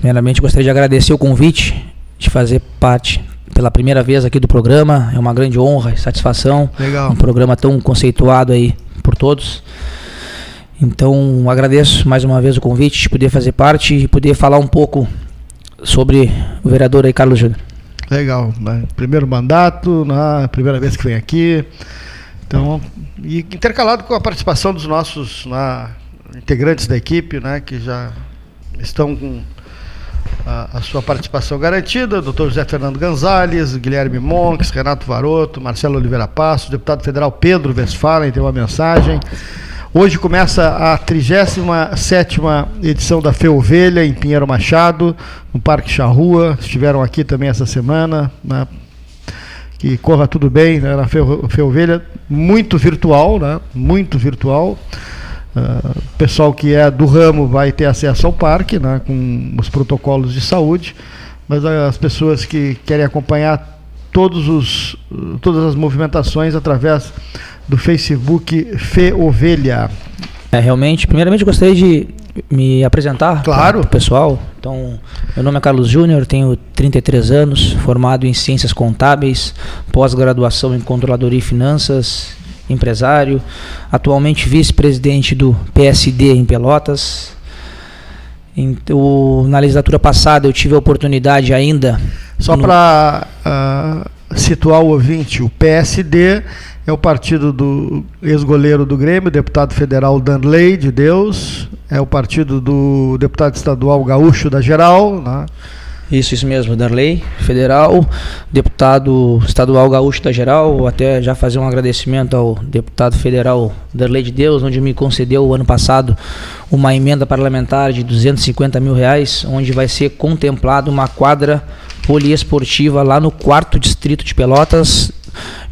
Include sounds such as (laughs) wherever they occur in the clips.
Primeiramente, gostaria de agradecer o convite de fazer parte pela primeira vez aqui do programa. É uma grande honra e satisfação. Legal. Um programa tão conceituado aí por todos. Então, agradeço mais uma vez o convite de poder fazer parte e poder falar um pouco sobre o vereador aí, Carlos Júnior. Legal. Primeiro mandato, né? primeira vez que vem aqui. Então, e intercalado com a participação dos nossos né, integrantes da equipe, né, que já estão com a, a, sua participação garantida, doutor José Fernando Gonzalez, Guilherme Monks, Renato Varoto, Marcelo Oliveira Passos, deputado federal Pedro Westphalen, tem uma mensagem. Hoje começa a 37 edição da Feovelha em Pinheiro Machado, no Parque Charrua. Estiveram aqui também essa semana. Né? Que corra tudo bem né? na Feovelha, muito virtual, né? muito virtual. Uh, pessoal que é do ramo vai ter acesso ao parque, né? com os protocolos de saúde, mas as pessoas que querem acompanhar todos os, todas as movimentações através do Facebook Fe Ovelha. É, realmente, primeiramente gostaria de me apresentar claro. para o pessoal. Então, meu nome é Carlos Júnior, tenho 33 anos, formado em Ciências Contábeis, pós-graduação em Controladoria e Finanças, empresário, atualmente vice-presidente do PSD em Pelotas. Então, na legislatura passada eu tive a oportunidade ainda. Só para uh, ah, situar o ouvinte, o PSD é o partido do ex-goleiro do Grêmio, deputado federal Danley de Deus, é o partido do deputado estadual Gaúcho da Geral, né? Isso, isso mesmo, Danley, federal, deputado estadual gaúcho da geral, até já fazer um agradecimento ao deputado federal Danley de Deus, onde me concedeu o ano passado uma emenda parlamentar de 250 mil reais, onde vai ser contemplado uma quadra poliesportiva lá no quarto distrito de Pelotas,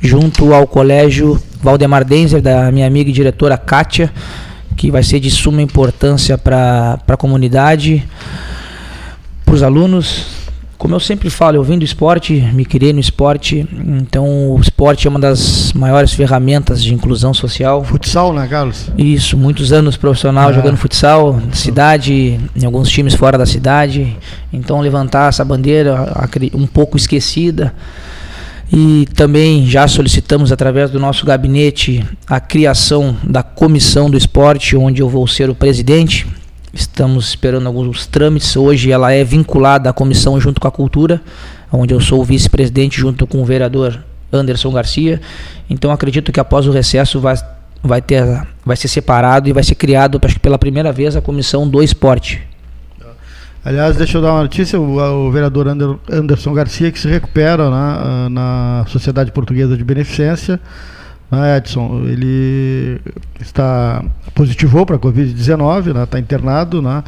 junto ao colégio Valdemar Denzer, da minha amiga e diretora Kátia, que vai ser de suma importância para a comunidade, para os alunos. Como eu sempre falo, eu vim do esporte, me criei no esporte, então o esporte é uma das maiores ferramentas de inclusão social. Futsal, né, Carlos? Isso, muitos anos profissional é. jogando futsal, cidade, em alguns times fora da cidade. Então levantar essa bandeira um pouco esquecida. E também já solicitamos através do nosso gabinete a criação da comissão do esporte, onde eu vou ser o presidente. Estamos esperando alguns trâmites. Hoje ela é vinculada à comissão junto com a cultura, onde eu sou o vice-presidente junto com o vereador Anderson Garcia. Então acredito que após o recesso vai, vai, ter, vai ser separado e vai ser criado, acho que pela primeira vez, a comissão do esporte. Aliás, deixa eu dar uma notícia: o, o vereador Anderson Garcia, que se recupera né, na Sociedade Portuguesa de Beneficência. Né, Edson, ele está positivou para a Covid-19, está né, internado né,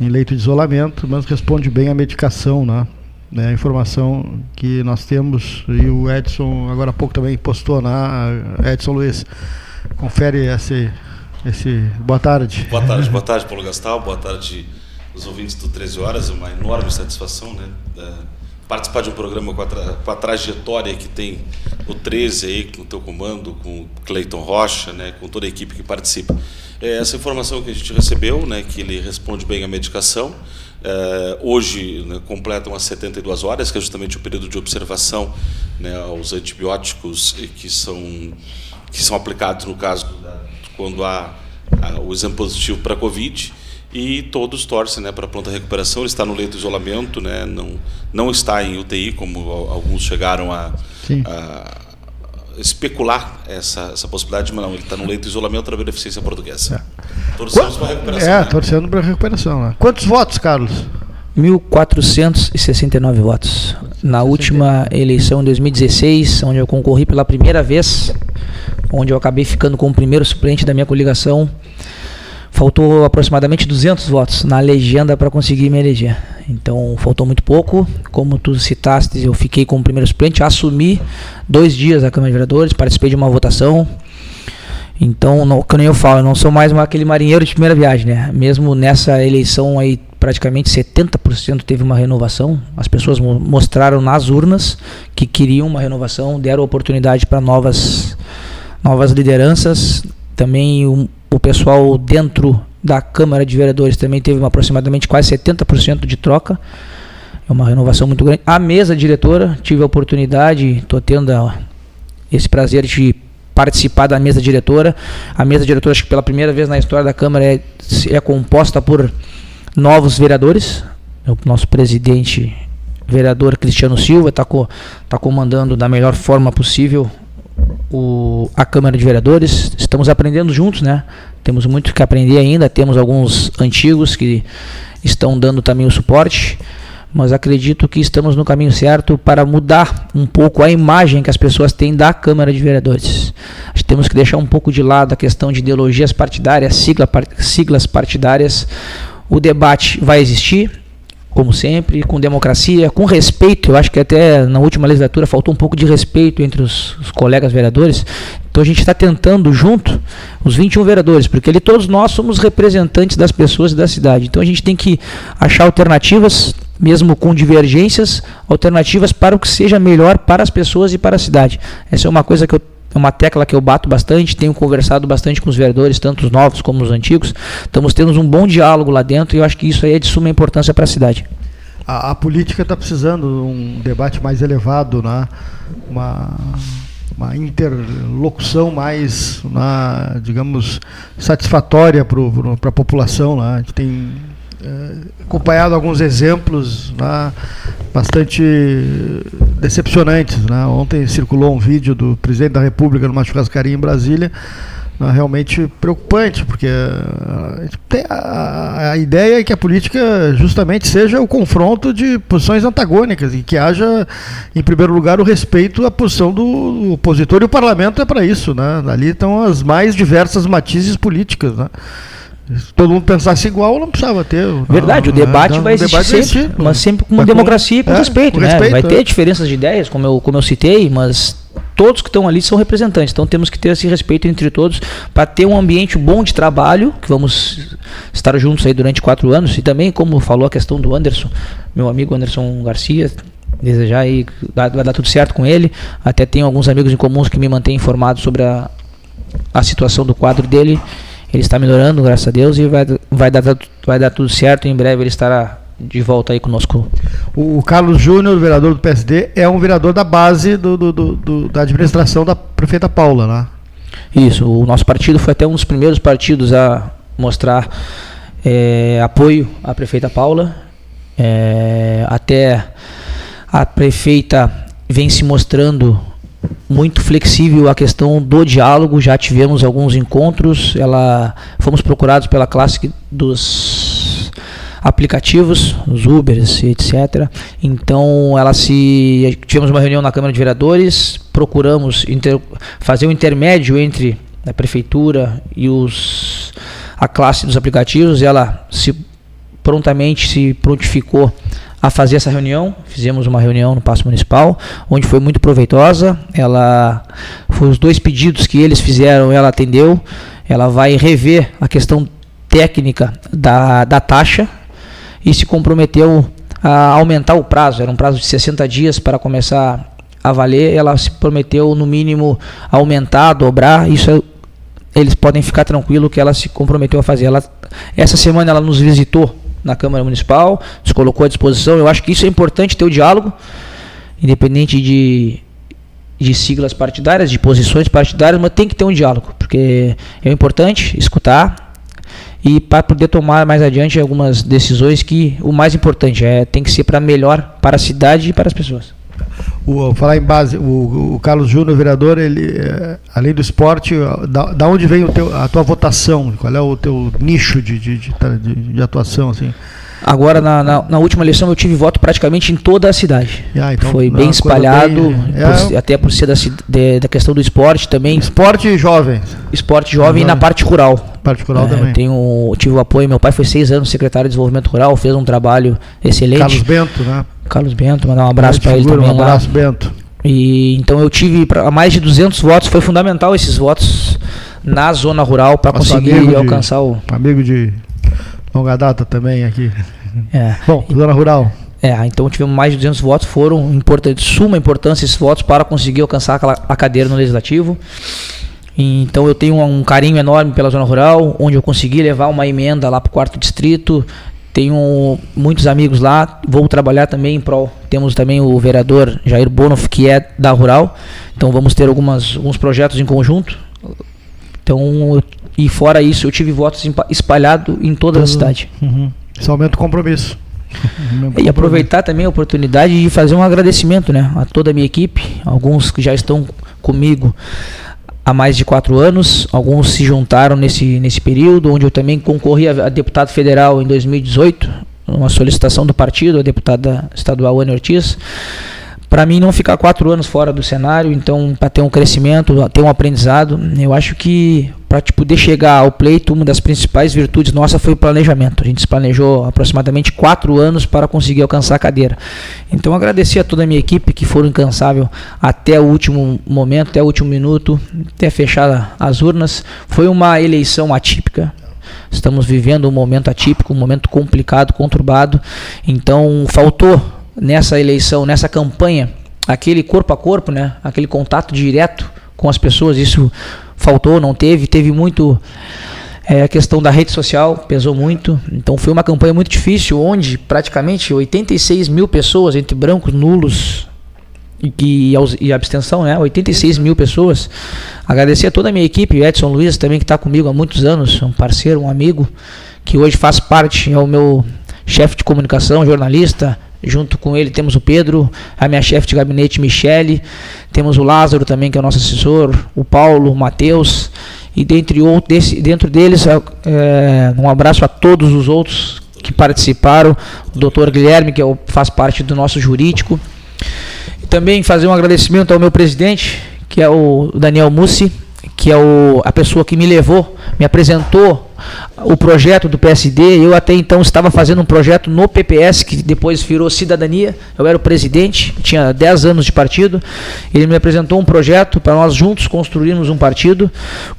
em leito de isolamento, mas responde bem à medicação. Né, né, a informação que nós temos, e o Edson agora há pouco também postou, né, Edson Luiz, confere esse, esse. Boa tarde. Boa tarde, boa tarde, Paulo Gastal, boa tarde os ouvintes do 13 Horas, é uma enorme satisfação, né? É, participar de um programa com a, tra com a, trajetória que tem o 13 aí, com o teu comando, com o Cleiton Rocha, né? Com toda a equipe que participa. É, essa informação que a gente recebeu, né? Que ele responde bem à medicação. É, hoje né, completa umas 72 horas, que é justamente o período de observação né, aos antibióticos que são, que são aplicados no caso quando há, há o exame positivo para a Covid e todos torcem né, para a pronta recuperação. Ele está no leito de isolamento, né, não, não está em UTI, como alguns chegaram a, a especular essa, essa possibilidade, mas não, ele está no leito de isolamento para a beneficência portuguesa. É. Torcemos para a recuperação. É, né? torcendo para a recuperação. Né? Quantos votos, Carlos? 1.469 votos. Na última eleição em 2016, onde eu concorri pela primeira vez, onde eu acabei ficando como primeiro suplente da minha coligação, faltou aproximadamente 200 votos na legenda para conseguir me eleger. Então faltou muito pouco. Como tu citaste, eu fiquei como primeiro suplente, assumi dois dias a Câmara de Vereadores, participei de uma votação. Então, não, como eu falo, eu não sou mais aquele marinheiro de primeira viagem, né? Mesmo nessa eleição aí, praticamente 70% teve uma renovação. As pessoas mo mostraram nas urnas que queriam uma renovação, deram oportunidade para novas, novas lideranças. Também o, o pessoal dentro da Câmara de Vereadores também teve uma, aproximadamente quase 70% de troca. É uma renovação muito grande. A mesa diretora, tive a oportunidade, estou tendo esse prazer de participar da mesa diretora. A mesa diretora, acho que pela primeira vez na história da Câmara, é, é composta por novos vereadores. O nosso presidente, vereador Cristiano Silva, está co, tá comandando da melhor forma possível o, a Câmara de Vereadores. Estamos aprendendo juntos, né? Temos muito que aprender ainda. Temos alguns antigos que estão dando também o suporte mas acredito que estamos no caminho certo para mudar um pouco a imagem que as pessoas têm da Câmara de Vereadores. Temos que deixar um pouco de lado a questão de ideologias partidárias, sigla, siglas partidárias. O debate vai existir, como sempre, com democracia, com respeito. Eu acho que até na última legislatura faltou um pouco de respeito entre os, os colegas vereadores. Então a gente está tentando junto os 21 vereadores, porque ali todos nós somos representantes das pessoas e da cidade. Então a gente tem que achar alternativas mesmo com divergências, alternativas para o que seja melhor para as pessoas e para a cidade. Essa é uma coisa que eu é uma tecla que eu bato bastante, tenho conversado bastante com os vereadores, tanto os novos como os antigos. Estamos tendo um bom diálogo lá dentro e eu acho que isso aí é de suma importância para a cidade. A, a política está precisando de um debate mais elevado, né? uma, uma interlocução mais, né, digamos, satisfatória para a população. Né? A gente tem acompanhado alguns exemplos né, bastante decepcionantes. Né? Ontem circulou um vídeo do presidente da República numa churrascaria em Brasília, né, realmente preocupante, porque a, a, a, ideia é que a política justamente seja o confronto de posições antagônicas e que haja, em primeiro lugar, o respeito à posição do opositor, e o parlamento é para isso. Né? Ali estão as mais diversas matizes políticas. Né? Se todo mundo pensasse igual, não precisava ter. Verdade, não, o debate não, vai existir debate sempre, mas sempre com democracia e com, é, respeito, com né? respeito, Vai é. ter diferenças de ideias, como eu, como eu citei, mas todos que estão ali são representantes. Então temos que ter esse respeito entre todos para ter um ambiente bom de trabalho, que vamos estar juntos aí durante quatro anos. E também, como falou a questão do Anderson, meu amigo Anderson Garcia, desejar aí vai dar tudo certo com ele. Até tenho alguns amigos em comuns que me mantêm informado sobre a, a situação do quadro dele ele está melhorando, graças a Deus, e vai, vai, dar, vai dar tudo certo. Em breve ele estará de volta aí conosco. O, Carlos Júnior, vereador do PSD, é um vereador da base do, do, do, da administração da prefeita Paula, né? Isso, o nosso partido foi até um dos primeiros partidos a mostrar é, apoio à prefeita Paula. É, até a prefeita vem se mostrando muito flexível a questão do diálogo. Já tivemos alguns encontros. Ela fomos procurados pela classe dos aplicativos, os Ubers, etc. Então, ela se tivemos uma reunião na Câmara de Vereadores, procuramos inter, fazer um intermédio entre a prefeitura e os a classe dos aplicativos. Ela se prontamente se prontificou a fazer essa reunião. Fizemos uma reunião no Paço Municipal, onde foi muito proveitosa. Ela foi os dois pedidos que eles fizeram, ela atendeu. Ela vai rever a questão técnica da, da taxa e se comprometeu a aumentar o prazo. Era um prazo de 60 dias para começar a valer. Ela se prometeu, no mínimo, aumentar, dobrar. Isso eles podem ficar tranquilo que ela se comprometeu a fazer. Ela, essa semana ela nos visitou na Câmara Municipal, se colocou à disposição. Eu acho que isso é importante ter o diálogo, independente de, de siglas partidárias, de posições partidárias, mas tem que ter um diálogo, porque é importante escutar e para poder tomar mais adiante algumas decisões que o mais importante é tem que ser para melhor para a cidade e para as pessoas. O, falar em base, o, o Carlos Júnior, vereador, ele, é, além do esporte, da, da onde vem teu, a tua votação? Qual é o teu nicho de, de, de, de, de atuação? Assim? Agora, na, na, na, última eleição, eu tive voto praticamente em toda a cidade. Ah, então, Foi bem espalhado, bem, é, por, até por ser da, de, da questão do esporte também. Esporte jovem. Esporte jovem e na parte rural. Parte rural é, também. Tenho, tive o apoio, meu pai foi seis anos secretário de desenvolvimento rural, fez um trabalho excelente. Carlos Bento, né? Carlos Bento, mandar um abraço para ele também. Um abraço, lá. Bento. E, então eu tive pra, mais de 200 votos, foi fundamental esses votos na zona rural para conseguir alcançar de, o. Amigo de longa data também aqui. É. Bom, zona rural. É, então tivemos mais de 200 votos, foram importantes, suma importância esses votos para conseguir alcançar a cadeira no legislativo. Então eu tenho um carinho enorme pela zona rural, onde eu consegui levar uma emenda lá para o quarto distrito. Tenho muitos amigos lá, vou trabalhar também em prol. Temos também o vereador Jair Bonoff, que é da Rural. Então vamos ter algumas, alguns projetos em conjunto. Então, e fora isso, eu tive votos espalhados em toda a cidade. Uhum. Isso aumenta o compromisso. (laughs) E aproveitar também a oportunidade de fazer um agradecimento né, a toda a minha equipe, alguns que já estão comigo há mais de quatro anos, alguns se juntaram nesse, nesse período, onde eu também concorri a, a deputado federal em 2018, uma solicitação do partido, a deputada estadual Ana Ortiz para mim não ficar quatro anos fora do cenário, então para ter um crescimento, ter um aprendizado, eu acho que para tipo, poder chegar ao pleito, uma das principais virtudes nossa foi o planejamento. A gente se planejou aproximadamente quatro anos para conseguir alcançar a cadeira. Então agradecer a toda a minha equipe que foram incansável até o último momento, até o último minuto, até fechar as urnas. Foi uma eleição atípica. Estamos vivendo um momento atípico, um momento complicado, conturbado. Então faltou nessa eleição, nessa campanha, aquele corpo a corpo, né? Aquele contato direto com as pessoas, isso faltou, não teve, teve muito é, a questão da rede social pesou muito, então foi uma campanha muito difícil, onde praticamente 86 mil pessoas, entre brancos, nulos e, e abstenção, né? 86 mil pessoas. Agradecer a toda a minha equipe, Edson Luiz também que está comigo há muitos anos, um parceiro, um amigo, que hoje faz parte, é o meu chefe de comunicação, jornalista, Junto com ele temos o Pedro, a minha chefe de gabinete, Michele, temos o Lázaro também, que é o nosso assessor, o Paulo, o Matheus, e dentre outros, dentro deles, é, é, um abraço a todos os outros que participaram, o doutor Guilherme, que é faz parte do nosso jurídico. E também fazer um agradecimento ao meu presidente, que é o Daniel Mussi, que é o, a pessoa que me levou, me apresentou o projeto do PSD. Eu até então estava fazendo um projeto no PPS, que depois virou Cidadania. Eu era o presidente, tinha 10 anos de partido. Ele me apresentou um projeto para nós juntos construirmos um partido.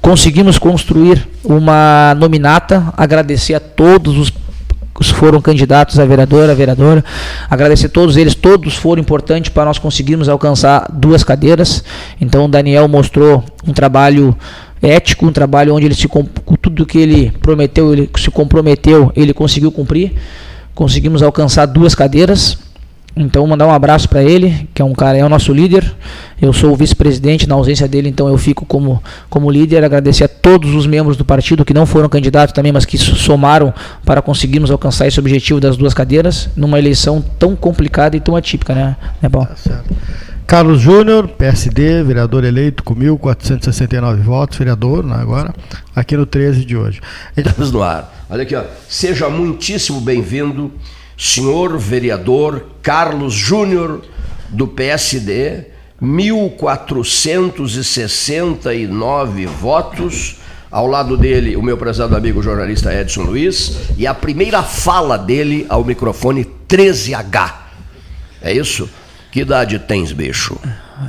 Conseguimos construir uma nominata. Agradecer a todos os foram candidatos a vereador, a vereadora. Agradecer a todos eles, todos foram importantes para nós conseguirmos alcançar duas cadeiras. Então o Daniel mostrou um trabalho ético, um trabalho onde ele se tudo que ele prometeu, ele se comprometeu, ele conseguiu cumprir. Conseguimos alcançar duas cadeiras. Então, mandar um abraço para ele, que é um cara, é o nosso líder. Eu sou o vice-presidente, na ausência dele, então eu fico como, como líder. Agradecer a todos os membros do partido que não foram candidatos também, mas que somaram para conseguirmos alcançar esse objetivo das duas cadeiras, numa eleição tão complicada e tão atípica, né, né? Tá certo. Carlos Júnior, PSD, vereador eleito com 1.469 votos, vereador né, agora, aqui no 13 de hoje. Estamos no ar. Olha aqui, ó. seja muitíssimo bem-vindo senhor vereador Carlos Júnior, do PSD, 1.469 votos. Ao lado dele, o meu prezado amigo jornalista Edson Luiz. E a primeira fala dele ao microfone 13H. É isso? Que idade tens, bicho?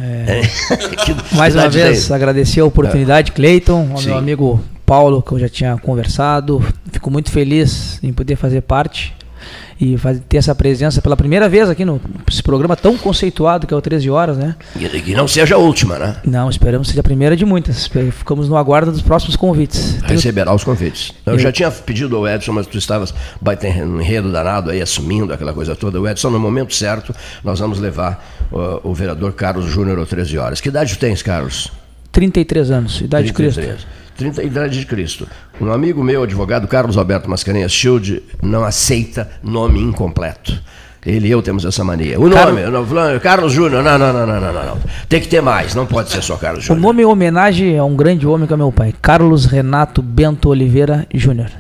É. (laughs) que, Mais uma vez, tens? agradecer a oportunidade, Cleiton, ao Sim. meu amigo Paulo, que eu já tinha conversado. Fico muito feliz em poder fazer parte e ter essa presença pela primeira vez aqui no programa tão conceituado que é o 13 Horas, né? E que não seja a última, né? Não, esperamos que seja a primeira de muitas. Ficamos no aguardo dos próximos convites. Receberá os convites. Eu, Eu já tinha pedido ao Edson, mas tu estavas um enredo danado aí, assumindo aquela coisa toda. O Edson, no momento certo, nós vamos levar uh, o vereador Carlos Júnior ao 13 Horas. Que idade tu tens, Carlos? 33 anos, idade 33. de Cristo. 30 idade de Cristo. Um amigo meu, advogado Carlos Alberto Mascarenhas Shield, não aceita nome incompleto. Ele e eu temos essa mania. O nome, Carlos, Carlos Júnior, não, não, não, não, não, não. Tem que ter mais, não pode ser só Carlos Júnior. O nome em homenagem a um grande homem que é meu pai, Carlos Renato Bento Oliveira Júnior.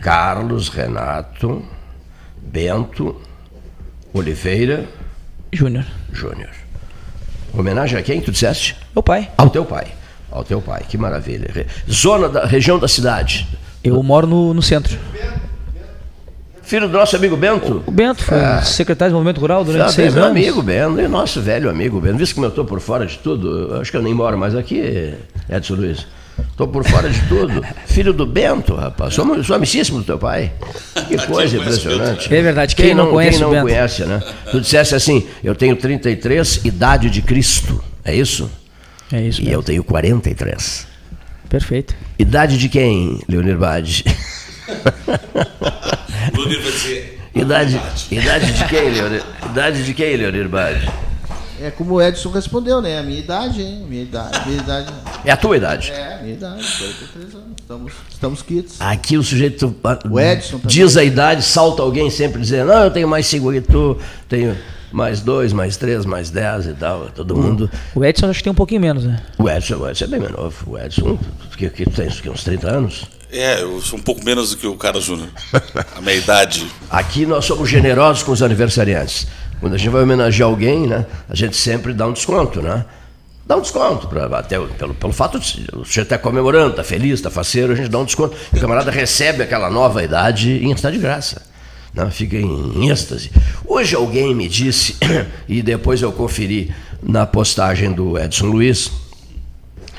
Carlos Renato Bento Oliveira Júnior. Júnior. Homenagem a quem tu disseste? Meu pai. Ao teu pai ao teu pai. Que maravilha. Zona da região da cidade. Eu moro no, no centro. Filho do nosso amigo Bento? O Bento foi ah. secretário do Movimento Rural durante seis meu anos. amigo Bento, e nosso velho amigo Bento. Visto que eu estou por fora de tudo, acho que eu nem moro mais aqui, Edson Luiz. Estou por fora de tudo. (laughs) Filho do Bento, rapaz. Sou, sou amicíssimo do teu pai. Que coisa impressionante. É verdade. Quem, quem não, conhece quem não conhece, né? Tu dissesse assim, eu tenho 33, idade de Cristo. É isso? É isso. E eu tenho 43. Perfeito. Idade de quem, Leonir Bade? (laughs) Leonir vai dizer. Idade, idade de quem, Leonir? Idade de quem, Leonir Bade? É como o Edson respondeu, né? A minha idade, hein? Minha idade. Minha idade. É a tua idade. É, a minha idade, 43 anos. Estamos, estamos quites. Aqui o sujeito ah, O Edson também. diz a idade, salta alguém sempre dizendo, não, eu tenho mais cinco que tu, tenho mais dois, mais três, mais dez e tal. Todo mundo. O Edson acho que tem um pouquinho menos, né? O Edson, o Edson é bem novo. O Edson, que, que tem que, uns 30 anos. É, eu sou um pouco menos do que o cara Júnior. A minha idade. Aqui nós somos generosos com os aniversariantes. Quando a gente vai homenagear alguém, né, a gente sempre dá um desconto, né? Dá um desconto, pra, até pelo, pelo fato de o sujeito estar comemorando, está feliz, está faceiro, a gente dá um desconto. E o camarada recebe aquela nova idade e está de graça. Né? Fica em, em êxtase. Hoje alguém me disse, (coughs) e depois eu conferi na postagem do Edson Luiz,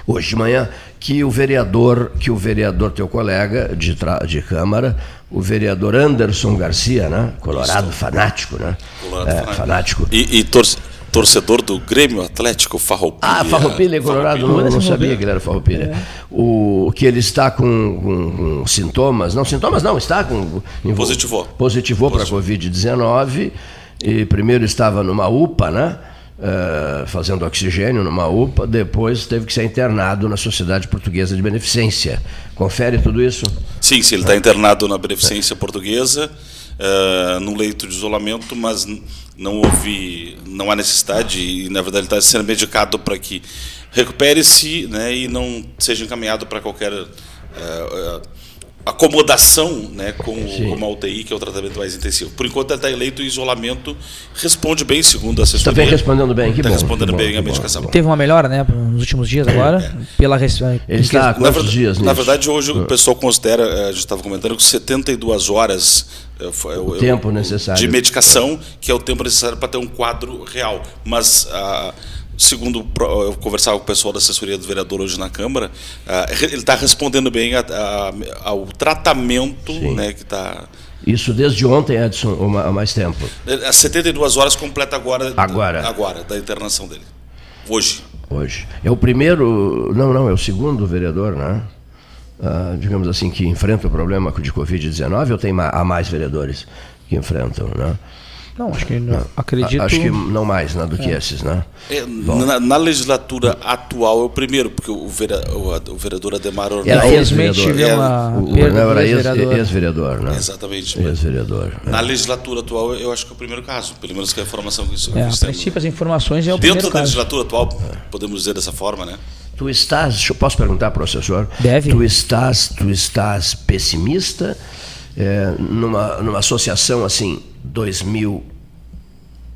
hoje de manhã que o vereador, que o vereador teu colega de, tra- de Câmara, o vereador Anderson Garcia, né? Colorado fanático, né? Colorado é, fanático. fanático. E, e torce- torcedor do Grêmio Atlético Farroupilha. Ah, Farroupilha é colorado, não, Farroupilha. não sabia que ele era Farroupilha. O que ele está com, com- com sintomas, não sintomas não, está com Positivou. Positivou para a Covid-19 e primeiro estava numa UPA, né? Eh, fazendo oxigênio numa UPA, depois teve que ser internado na Sociedade Portuguesa de Beneficência. Confere tudo isso? Sim, sim, ele está internado na Beneficência Portuguesa, eh, num leito de isolamento, mas não houve, não há necessidade e na verdade ele está sendo medicado para que recupere-se, né, e não seja encaminhado para qualquer eh, acomodação, né, com o- uma UTI que é o tratamento mais intensivo. Por enquanto ele está eleito em isolamento, responde bem segundo a Está assessoria. bem Tá respondendo bem, que Está bom. respondendo que bom, bem a bom, medicação. Teve uma melhora, né, nos últimos dias agora, pela res- Ele está há Na quantos verdade, dias na nisso? verdade, hoje o pessoal considera, eh, a gente estava comentando, que 72 horas eh, foi- é o tempo necessário. de medicação, que é o tempo necessário para ter um quadro real. Mas, ah, segundo eu conversava com o pessoal da assessoria do vereador hoje na Câmara, ah, ele está respondendo bem a- a- ao tratamento né, que está. Isso desde ontem, Edson, há mais tempo. As 72 horas completa agora, Agora. agora da internação dele. Hoje. hoje. É o primeiro, não, não, é o segundo vereador, né? Ah, digamos assim, que enfrenta o problema de Covid-19 ou tem há mais vereadores que enfrentam, né? Não, acho que não, acredito. Acho que não mais né, do que esses, né? É, na, na legislatura atual é o primeiro, porque o, vera- o- o vereador Ademar Ornel. Era ex-vereador. É, era ex- ex-vereador. ex-vereador, né? Exatamente. Ex-vereador. né? Na legislatura atual, eu acho que é o primeiro caso, pelo menos que a informação que isso É, a princípio, as informações é o Dentro primeiro da caso. legislatura atual, podemos dizer dessa forma, né? Tu estás, deixa eu- posso perguntar para o assessor? Deve. Tu estás, tu estás pessimista é, numa, numa associação assim, 2000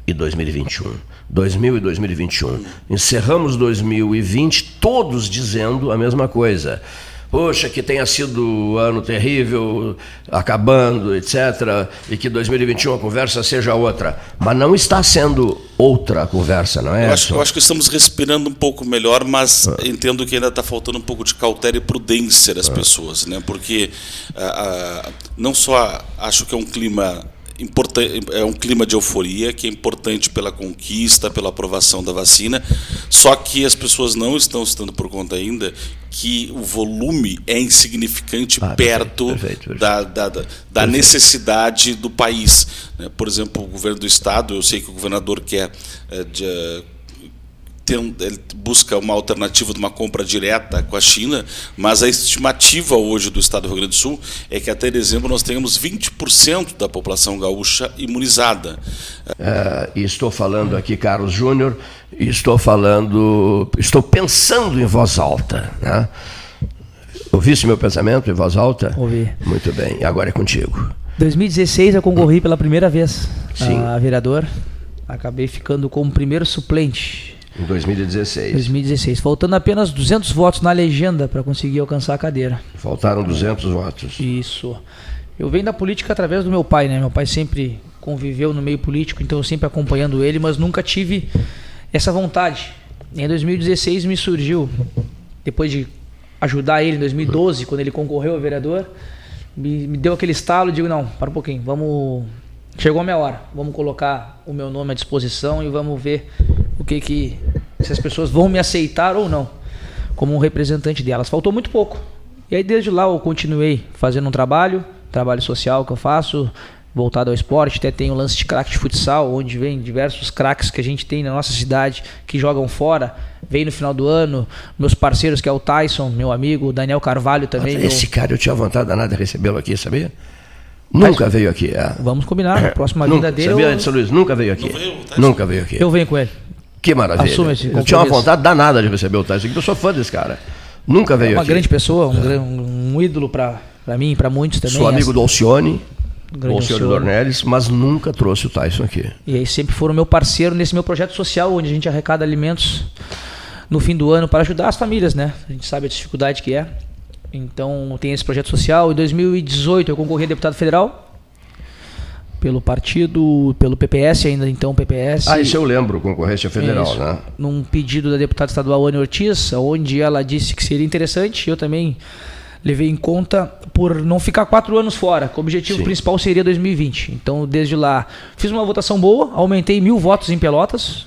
e 2021. 2000 e 2021. Encerramos 2020 todos dizendo a mesma coisa. Poxa, que tenha sido um ano terrível, acabando, etc. E que 2021 a conversa seja outra. Mas não está sendo outra a conversa, não é? Eu acho, eu acho que estamos respirando um pouco melhor, mas Ah. entendo que ainda está faltando um pouco de cautela e prudência das pessoas, né? Porque ah, ah, não só acho que é um clima é um clima de euforia que é importante pela conquista, pela aprovação da vacina, só que as pessoas não estão se dando por conta ainda que o volume é insignificante Ah, perfeito, perto perfeito, perfeito. da, da, da- da necessidade do país. né? Por exemplo, o governo do estado, eu sei que o governador quer eh, de, ter ele busca uma alternativa de uma compra direta com a China, mas a estimativa hoje do estado do Rio Grande do Sul é que até dezembro nós tenhamos 20% da população gaúcha imunizada. É, e estou falando aqui, Carlos Júnior, estou falando, estou pensando em voz alta. Né? Ouviste meu pensamento em voz alta? Ouvi. Muito bem, agora é contigo. 2016 eu concorri pela primeira vez Sim. a vereador. Acabei ficando como primeiro suplente. Em 2016. 2016, faltando apenas 200 votos na legenda para conseguir alcançar a cadeira. Faltaram 200 votos. Isso. Eu venho da política através do meu pai, né? Meu pai sempre conviveu no meio político, então eu sempre acompanhando ele, mas nunca tive essa vontade. Em 2016 me surgiu, depois de ajudar ele em 2012, quando ele concorreu a vereador, me, me deu aquele estalo e digo, não, para um pouquinho, vamos. Chegou a minha hora, vamos colocar o meu nome à disposição e vamos ver o que que. se as pessoas vão me aceitar ou não. como um representante delas. Faltou muito pouco. E aí desde lá eu continuei fazendo um trabalho, trabalho social que eu faço, voltado ao esporte, até tem o lance de craque de futsal, onde vem diversos craques que a gente tem na nossa cidade que jogam fora, vem no final do ano, meus parceiros que é o Tyson, meu amigo, o Daniel Carvalho também. meu- Esse cara eu tinha vontade danada de recebê-lo aqui, sabia? Nunca veio aqui. é. Vamos combinar, a próxima Nunca, vinda dele sabia, eu, Luiz? Nunca veio aqui. Não veio Tyson? Nunca veio aqui. eu venho com ele. Que maravilha. Assume esse eu tinha uma vontade danada de receber o Tyson, aqui, eu sou fã desse cara. Nunca veio É uma aqui. grande pessoa, um, gran- um ídolo para mim e para muitos também. Sou amigo essa- do Alcione, do Alcione Alcione. Dornelles, mas nunca trouxe o Tyson aqui. E aí sempre foram meu parceiro nesse meu projeto social, onde a gente arrecada alimentos no fim do ano para ajudar as famílias, né? A gente sabe a dificuldade que é. Então tem esse projeto social. Em 2018 eu concorri a deputado federal pelo partido, pelo PPS ainda então PPS. Ah, isso eu lembro, concorrência federal, Isso. né? Num pedido da deputada estadual Ana Ortiz, onde ela disse que seria interessante, eu também levei em conta por não ficar quatro anos fora, que o objetivo Sim. principal seria 2020. Então, desde lá, fiz uma votação boa, aumentei mil votos em Pelotas.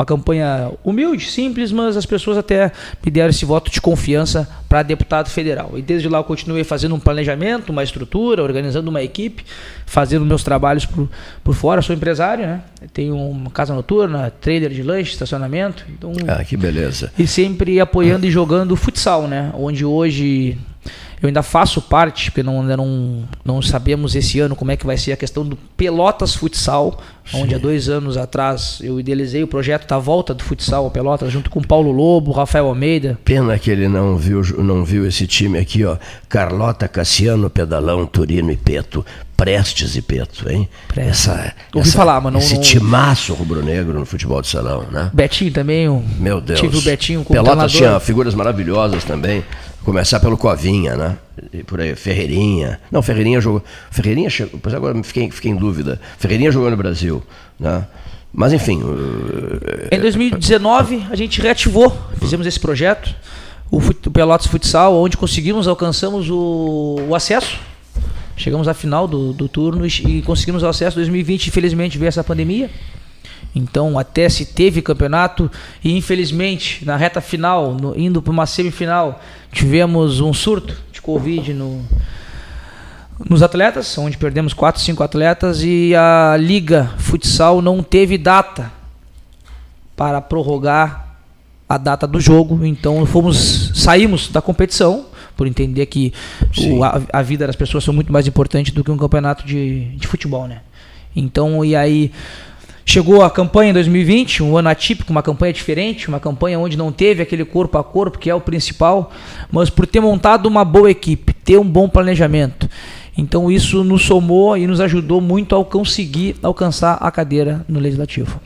Uma campanha humilde, simples, mas as pessoas até me deram esse voto de confiança para deputado federal. E desde lá eu continuei fazendo um planejamento, uma estrutura, organizando uma equipe, fazendo meus trabalhos por, por fora. Sou empresário, né? Tenho uma casa noturna, trader de lanche, estacionamento. Então, Ah, que beleza. e sempre apoiando e jogando futsal, né? Onde hoje eu ainda faço parte, porque não, ainda não, não sabemos esse ano como é que vai ser a questão do Pelotas Futsal, onde há dois anos atrás eu idealizei o projeto da volta do futsal ao Pelotas, junto com Paulo Lobo, Rafael Almeida. Pena que ele não viu, não viu esse time aqui, ó. Carlota, Cassiano, Pedalão, Turino e Peto. Prestes e Peto, hein? Prestes. Essa, Ouvi essa- falar, mas não- Esse não- timaço rubro-negro no futebol de salão, né? Betinho também, o, Meu Deus. tive o Betinho como Pelotas tinha figuras maravilhosas também. Começar pelo Covinha, né? Por aí, Ferreirinha. Não, Ferreirinha jogou. Ferreirinha chegou. Pois agora fiquei, fiquei em dúvida. Ferreirinha jogou no Brasil, né? Mas enfim. uh, Em 2019, a gente reativou, fizemos esse projeto, o, fut- o Pelotas Futsal, onde conseguimos, alcançamos o, o acesso. Chegamos à final do, do turno e, e conseguimos o acesso. 2020, infelizmente, veio essa pandemia. Então, até se teve campeonato e, infelizmente, na reta final, no- indo para uma semifinal, tivemos um surto de Covid no, nos atletas, onde perdemos 4, 5 atletas e a Liga Futsal não teve data para prorrogar a data do jogo. Então fomos saímos da competição por entender que o- a, a vida das pessoas são muito mais importante do que um campeonato de, de futebol, né? Então e aí chegou a campanha em 2020, um ano atípico, uma campanha diferente, uma campanha onde não teve aquele corpo a corpo que é o principal, mas por ter montado uma boa equipe, ter um bom planejamento. Então isso nos somou e nos ajudou muito a conseguir alcançar a cadeira no legislativo.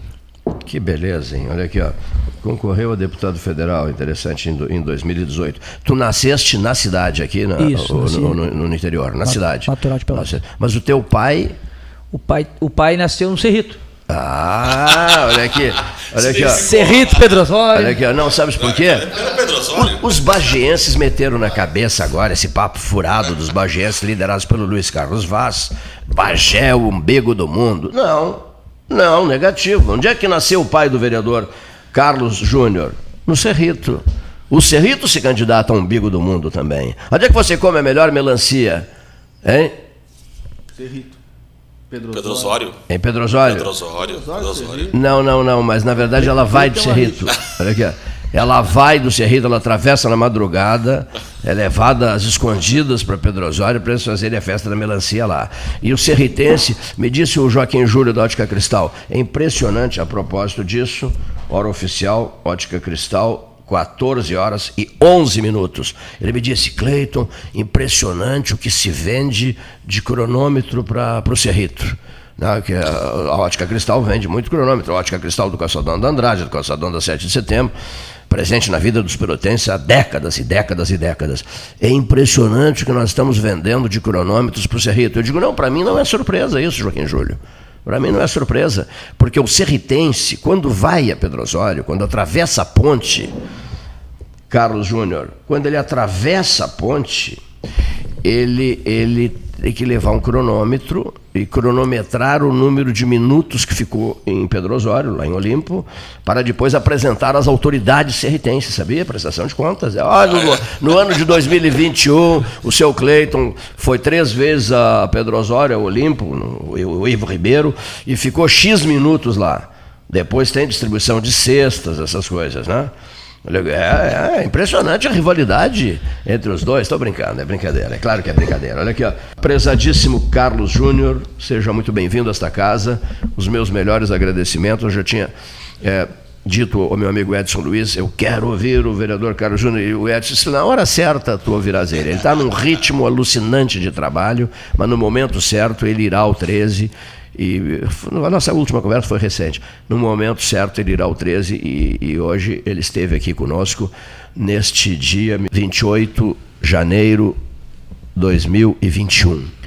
Que beleza, hein? Olha aqui, ó. Concorreu a deputado federal, interessante, em, do- em 2018. Tu nasceste na cidade aqui, na, Isso, ou no, no- no interior, na cidade. natural de Pelotas. Mas o teu pai. O pai, o pai nasceu no Cerrito. Ah, olha aqui. Olha aqui, ó. Cerrito, Pedro Olha aqui, ó. Não, sabes por quê? Os bagienses meteram na cabeça agora esse papo furado dos bagienses liderados pelo Luiz Carlos Vaz. Bagé, o umbigo do mundo. Não, não, negativo. Onde é que nasceu o pai do vereador Carlos Júnior? No Cerrito. O Cerrito se candidata a umbigo do mundo também. Onde é que você come a melhor melancia? Hein? Cerrito. Pedro, Pedro Osório. Osório. Em Pedro Osório? Pedro Osório. Pedro Osório. Não, não, não, mas na verdade ela vai do Então, Cerrito. Olha aqui, ó. Ela vai do Cerrito, ela atravessa na madrugada, é levada às escondidas para Pedro Osório para eles fazerem a festa da melancia lá. E o serritense, me disse o Joaquim Júlio da Ótica Cristal, é impressionante a propósito disso, hora oficial, Ótica Cristal, 14 horas e 11 minutos. Ele me disse, Cleiton, impressionante o que se vende de cronômetro para o Cerrito. Né, que a, a ótica cristal vende muito cronômetro, a ótica cristal do calçadão da Andrade, do calçadão da 7 de setembro, presente na vida dos pelotenses há décadas e décadas e décadas. É impressionante o que nós estamos vendendo de cronômetros para o Cerrito. Eu digo, não, para mim não é surpresa isso, Joaquim Júlio. Para mim não é surpresa, porque o serritense, quando vai a Pedro Osório, quando atravessa a ponte, Carlos Júnior, quando ele atravessa a ponte, ele, ele tem que levar um cronômetro e cronometrar o número de minutos que ficou em Pedro Osório, lá em Olimpo, para depois apresentar às autoridades serritenses, sabia? Prestação de contas. Olha, no, no ano de 2021, o seu Cleiton foi três vezes a Pedro Osório, ao Olimpo, o Ivo Ribeiro, e ficou X minutos lá. Depois tem distribuição de cestas, essas coisas, né? É, é, impressionante a rivalidade entre os dois. Estou brincando, é brincadeira. É claro que é brincadeira. Olha aqui, ó. Prezadíssimo Carlos Júnior, seja muito bem-vindo a esta casa. Os meus melhores agradecimentos. Eu já tinha é, dito ao meu amigo Edson Luiz, eu quero ouvir o vereador Carlos Júnior. E o Edson disse, na hora certa tu ouvirás ele. Ele está num ritmo alucinante de trabalho, mas no momento certo ele irá ao 13 e a nossa última conversa foi recente. No momento certo, ele irá ao 13 e, e hoje ele esteve aqui conosco neste dia 28 de janeiro 2021.